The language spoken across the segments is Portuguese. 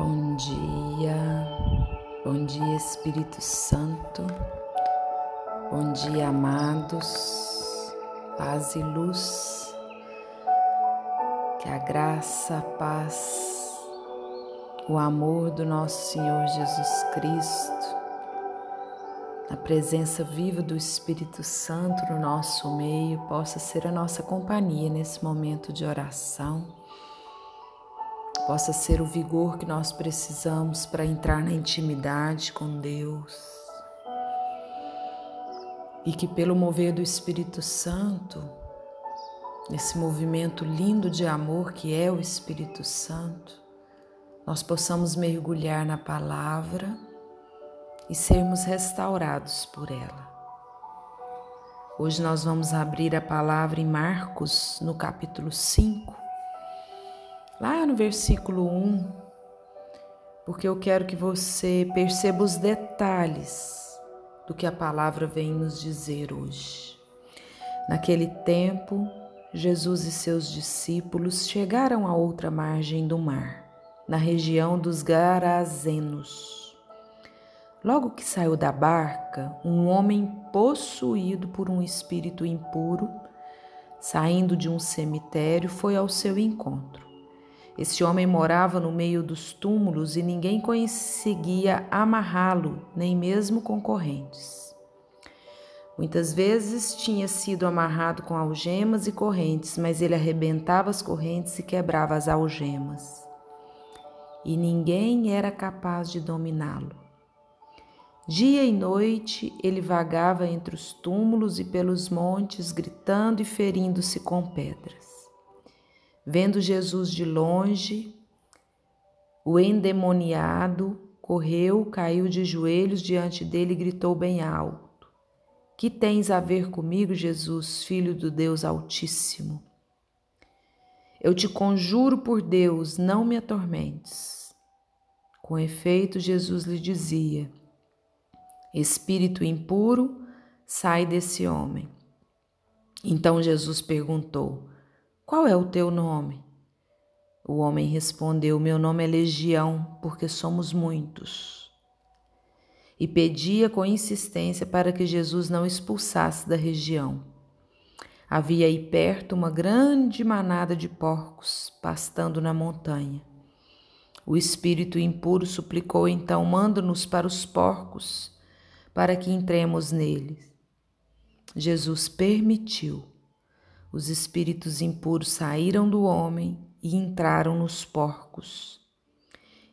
Bom dia, bom dia Espírito Santo, bom dia amados, paz e luz, que a graça, a paz, o amor do nosso Senhor Jesus Cristo, a presença viva do Espírito Santo no nosso meio possa ser a nossa companhia nesse momento de oração possa ser o vigor que nós precisamos para entrar na intimidade com Deus. E que, pelo mover do Espírito Santo, nesse movimento lindo de amor que é o Espírito Santo, nós possamos mergulhar na palavra e sermos restaurados por ela. Hoje nós vamos abrir a palavra em Marcos, no capítulo 5, lá no versículo 1, porque eu quero que você perceba os detalhes do que a palavra vem nos dizer hoje. Naquele tempo, Jesus e seus discípulos chegaram à outra margem do mar, na região dos Garazenos. Logo que saiu da barca, um homem possuído por um espírito impuro, saindo de um cemitério, foi ao seu encontro. Esse homem morava no meio dos túmulos e ninguém conseguia amarrá-lo, nem mesmo concorrentes. Muitas vezes tinha sido amarrado com algemas e correntes, mas ele arrebentava as correntes e quebrava as algemas. E ninguém era capaz de dominá-lo. Dia e noite ele vagava entre os túmulos e pelos montes, gritando e ferindo-se com pedras. Vendo Jesus de longe, o endemoniado correu, caiu de joelhos diante dele e gritou bem alto: Que tens a ver comigo, Jesus, filho do Deus Altíssimo? Eu te conjuro por Deus, não me atormentes. Com efeito, Jesus lhe dizia: Espírito impuro, sai desse homem. Então Jesus perguntou: qual é o teu nome? O homem respondeu: Meu nome é Legião, porque somos muitos. E pedia com insistência para que Jesus não expulsasse da região. Havia aí perto uma grande manada de porcos pastando na montanha. O espírito impuro suplicou então: Manda-nos para os porcos, para que entremos neles. Jesus permitiu. Os espíritos impuros saíram do homem e entraram nos porcos.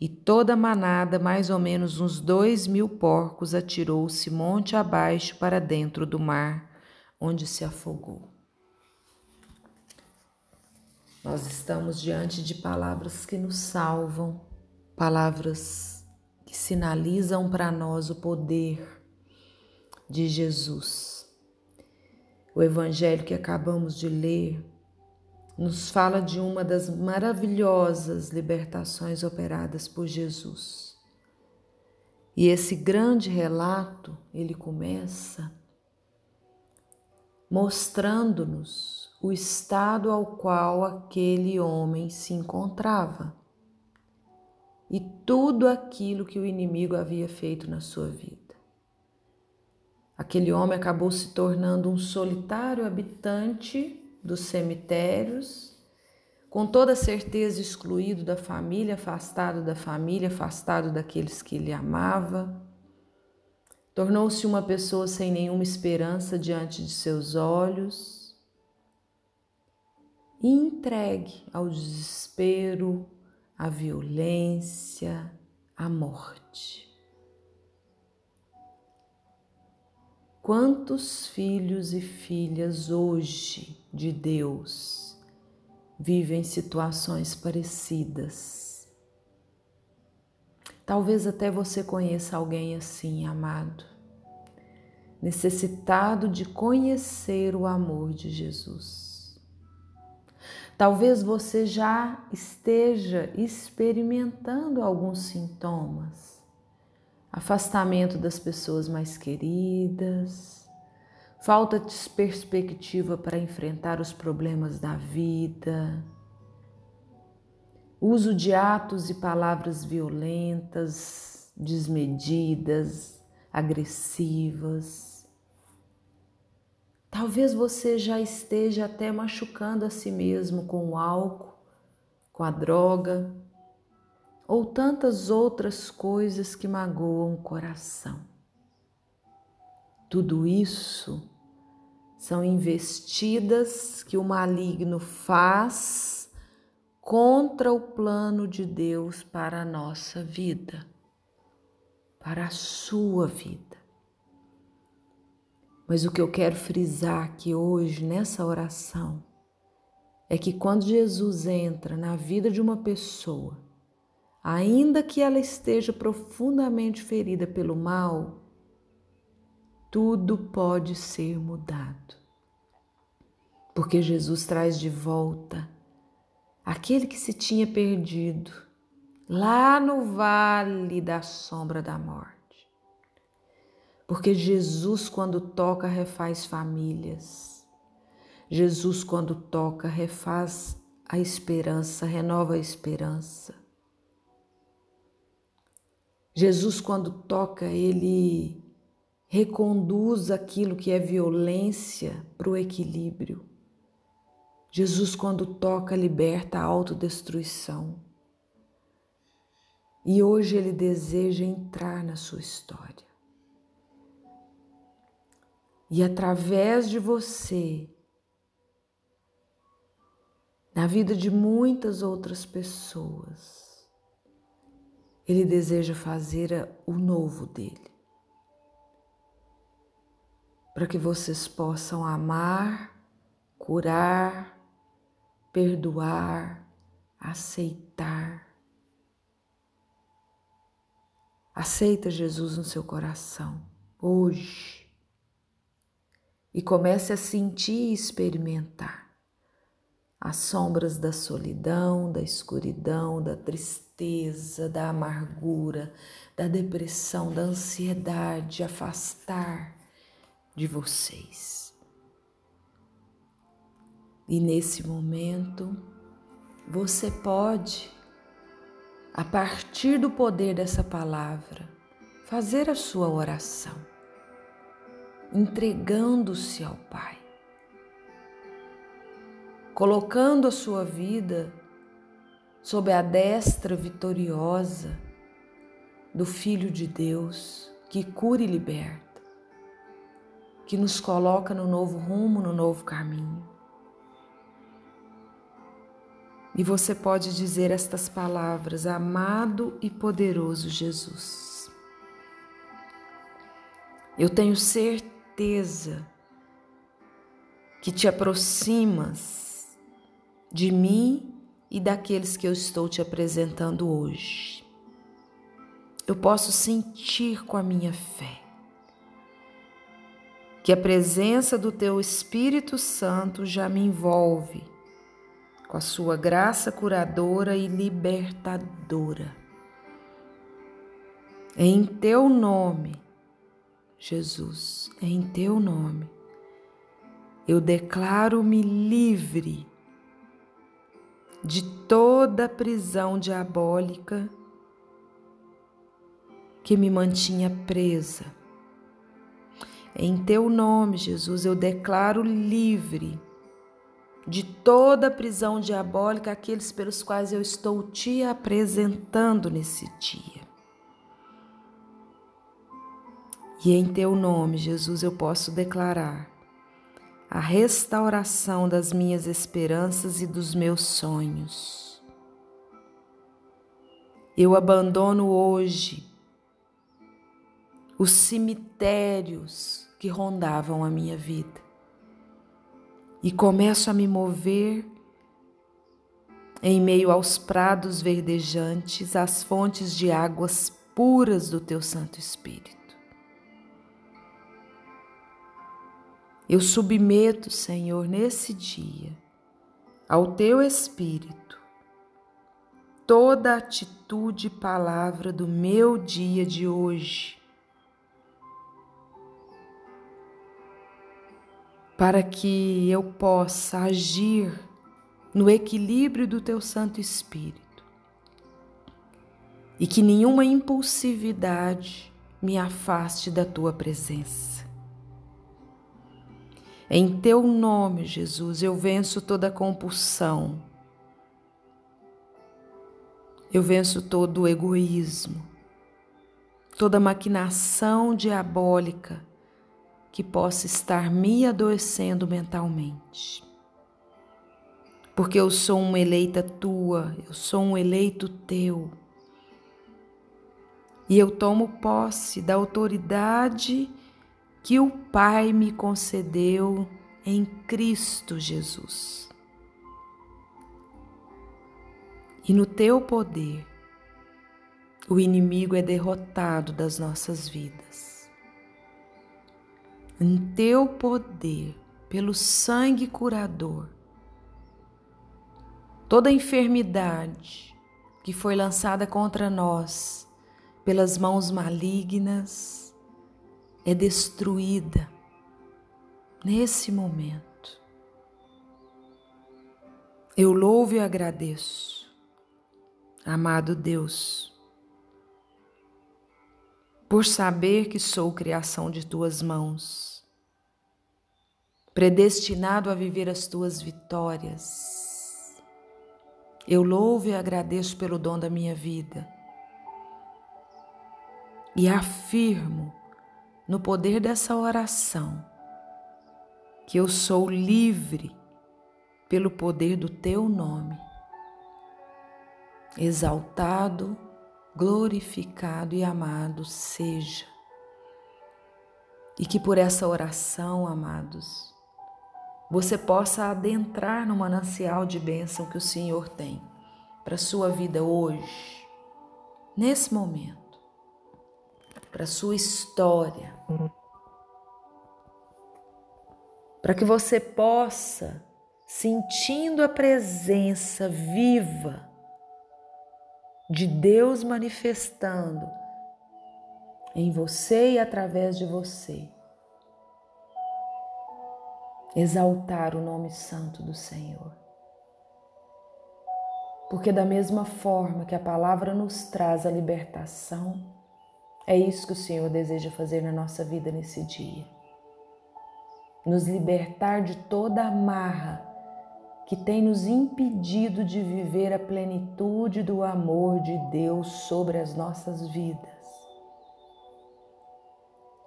E toda a manada, mais ou menos uns dois mil porcos, atirou-se monte abaixo para dentro do mar, onde se afogou. Nós estamos diante de palavras que nos salvam, palavras que sinalizam para nós o poder de Jesus o evangelho que acabamos de ler nos fala de uma das maravilhosas libertações operadas por Jesus. E esse grande relato, ele começa mostrando-nos o estado ao qual aquele homem se encontrava e tudo aquilo que o inimigo havia feito na sua vida. Aquele homem acabou se tornando um solitário habitante dos cemitérios, com toda certeza excluído da família, afastado da família, afastado daqueles que ele amava. Tornou-se uma pessoa sem nenhuma esperança diante de seus olhos e entregue ao desespero, à violência, à morte. Quantos filhos e filhas hoje de Deus vivem situações parecidas? Talvez até você conheça alguém assim, amado, necessitado de conhecer o amor de Jesus. Talvez você já esteja experimentando alguns sintomas afastamento das pessoas mais queridas, falta de perspectiva para enfrentar os problemas da vida, uso de atos e palavras violentas, desmedidas, agressivas. Talvez você já esteja até machucando a si mesmo com o álcool, com a droga ou tantas outras coisas que magoam o coração. Tudo isso são investidas que o maligno faz contra o plano de Deus para a nossa vida, para a sua vida. Mas o que eu quero frisar aqui hoje, nessa oração, é que quando Jesus entra na vida de uma pessoa, ainda que ela esteja profundamente ferida pelo mal, tudo pode ser mudado. Porque Jesus traz de volta aquele que se tinha perdido lá no vale da sombra da morte. Porque Jesus, quando toca, refaz famílias. Jesus, quando toca, refaz a esperança, renova a esperança. Jesus, quando toca, ele reconduz aquilo que é violência para o equilíbrio. Jesus, quando toca, liberta a autodestruição. E hoje ele deseja entrar na sua história. E através de você, na vida de muitas outras pessoas, ele deseja fazer o novo dele. Para que vocês possam amar, curar, perdoar, aceitar. Aceita Jesus no seu coração hoje. E comece a sentir e experimentar as sombras da solidão, da escuridão, da tristeza, da amargura, da depressão, da ansiedade, afastar de vocês. E nesse momento, você pode, a partir do poder dessa palavra, fazer a sua oração, entregando-se ao Pai, colocando a sua vida sob a destra vitoriosa do Filho de Deus que cura e liberta que nos coloca no novo rumo, no novo caminho. E você pode dizer estas palavras, amado e poderoso Jesus. Eu tenho certeza que te aproximas de mim e daqueles que eu estou te apresentando hoje. Eu posso sentir com a minha fé que a presença do Teu Espírito Santo já me envolve com a Sua graça curadora e libertadora. É em Teu nome, Jesus, é em Teu nome. Eu declaro-me livre de toda prisão diabólica que me mantinha presa em teu nome, Jesus, eu declaro livre de toda prisão diabólica aqueles pelos quais eu estou te apresentando nesse dia. E em teu nome, Jesus, eu posso declarar a restauração das minhas esperanças e dos meus sonhos. Eu abandono hoje os cemitérios que rondavam a minha vida. E começo a me mover em meio aos prados verdejantes, às fontes de águas puras do teu Santo Espírito. Eu submeto, Senhor, nesse dia, ao teu Espírito, toda atitude e palavra do meu dia de hoje para que eu possa agir no equilíbrio do teu Santo Espírito, e que nenhuma impulsividade me afaste da tua presença. Em teu nome, Jesus, eu venço toda compulsão, eu venço todo o egoísmo, toda maquinação diabólica que possa estar me adoecendo mentalmente. Porque eu sou uma eleita tua, eu sou um eleito teu. E eu tomo posse da autoridade que o Pai me concedeu em Cristo Jesus. E no teu poder, o inimigo é derrotado das nossas vidas. Em teu poder, pelo sangue curador, toda enfermidade que foi lançada contra nós pelas mãos malignas é destruída nesse momento. Eu louvo e agradeço, amado Deus por saber que sou criação de tuas mãos, predestinado a viver as tuas vitórias. Eu louvo e agradeço pelo dom da minha vida e afirmo no poder dessa oração que eu sou livre pelo poder do teu nome. Exaltado glorificado e amado seja. E que por essa oração, amados, você possa adentrar no manancial de bênção que o Senhor tem para a sua vida hoje, nesse momento, para sua história, para que você possa, sentindo a presença viva de Deus manifestando em você e através de você. Exaltar o nome santo do Senhor. Porque, da mesma forma que a palavra nos traz a libertação, é isso que o Senhor deseja fazer na nossa vida nesse dia. Nos libertar de toda amarra que tem nos impedido de viver a plenitude do amor de Deus sobre as nossas vidas.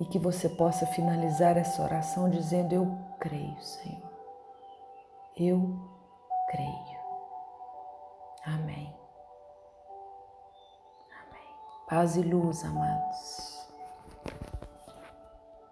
E que você possa finalizar essa oração dizendo: Eu creio, Senhor. Eu creio. Amém. Paz e luz, amados.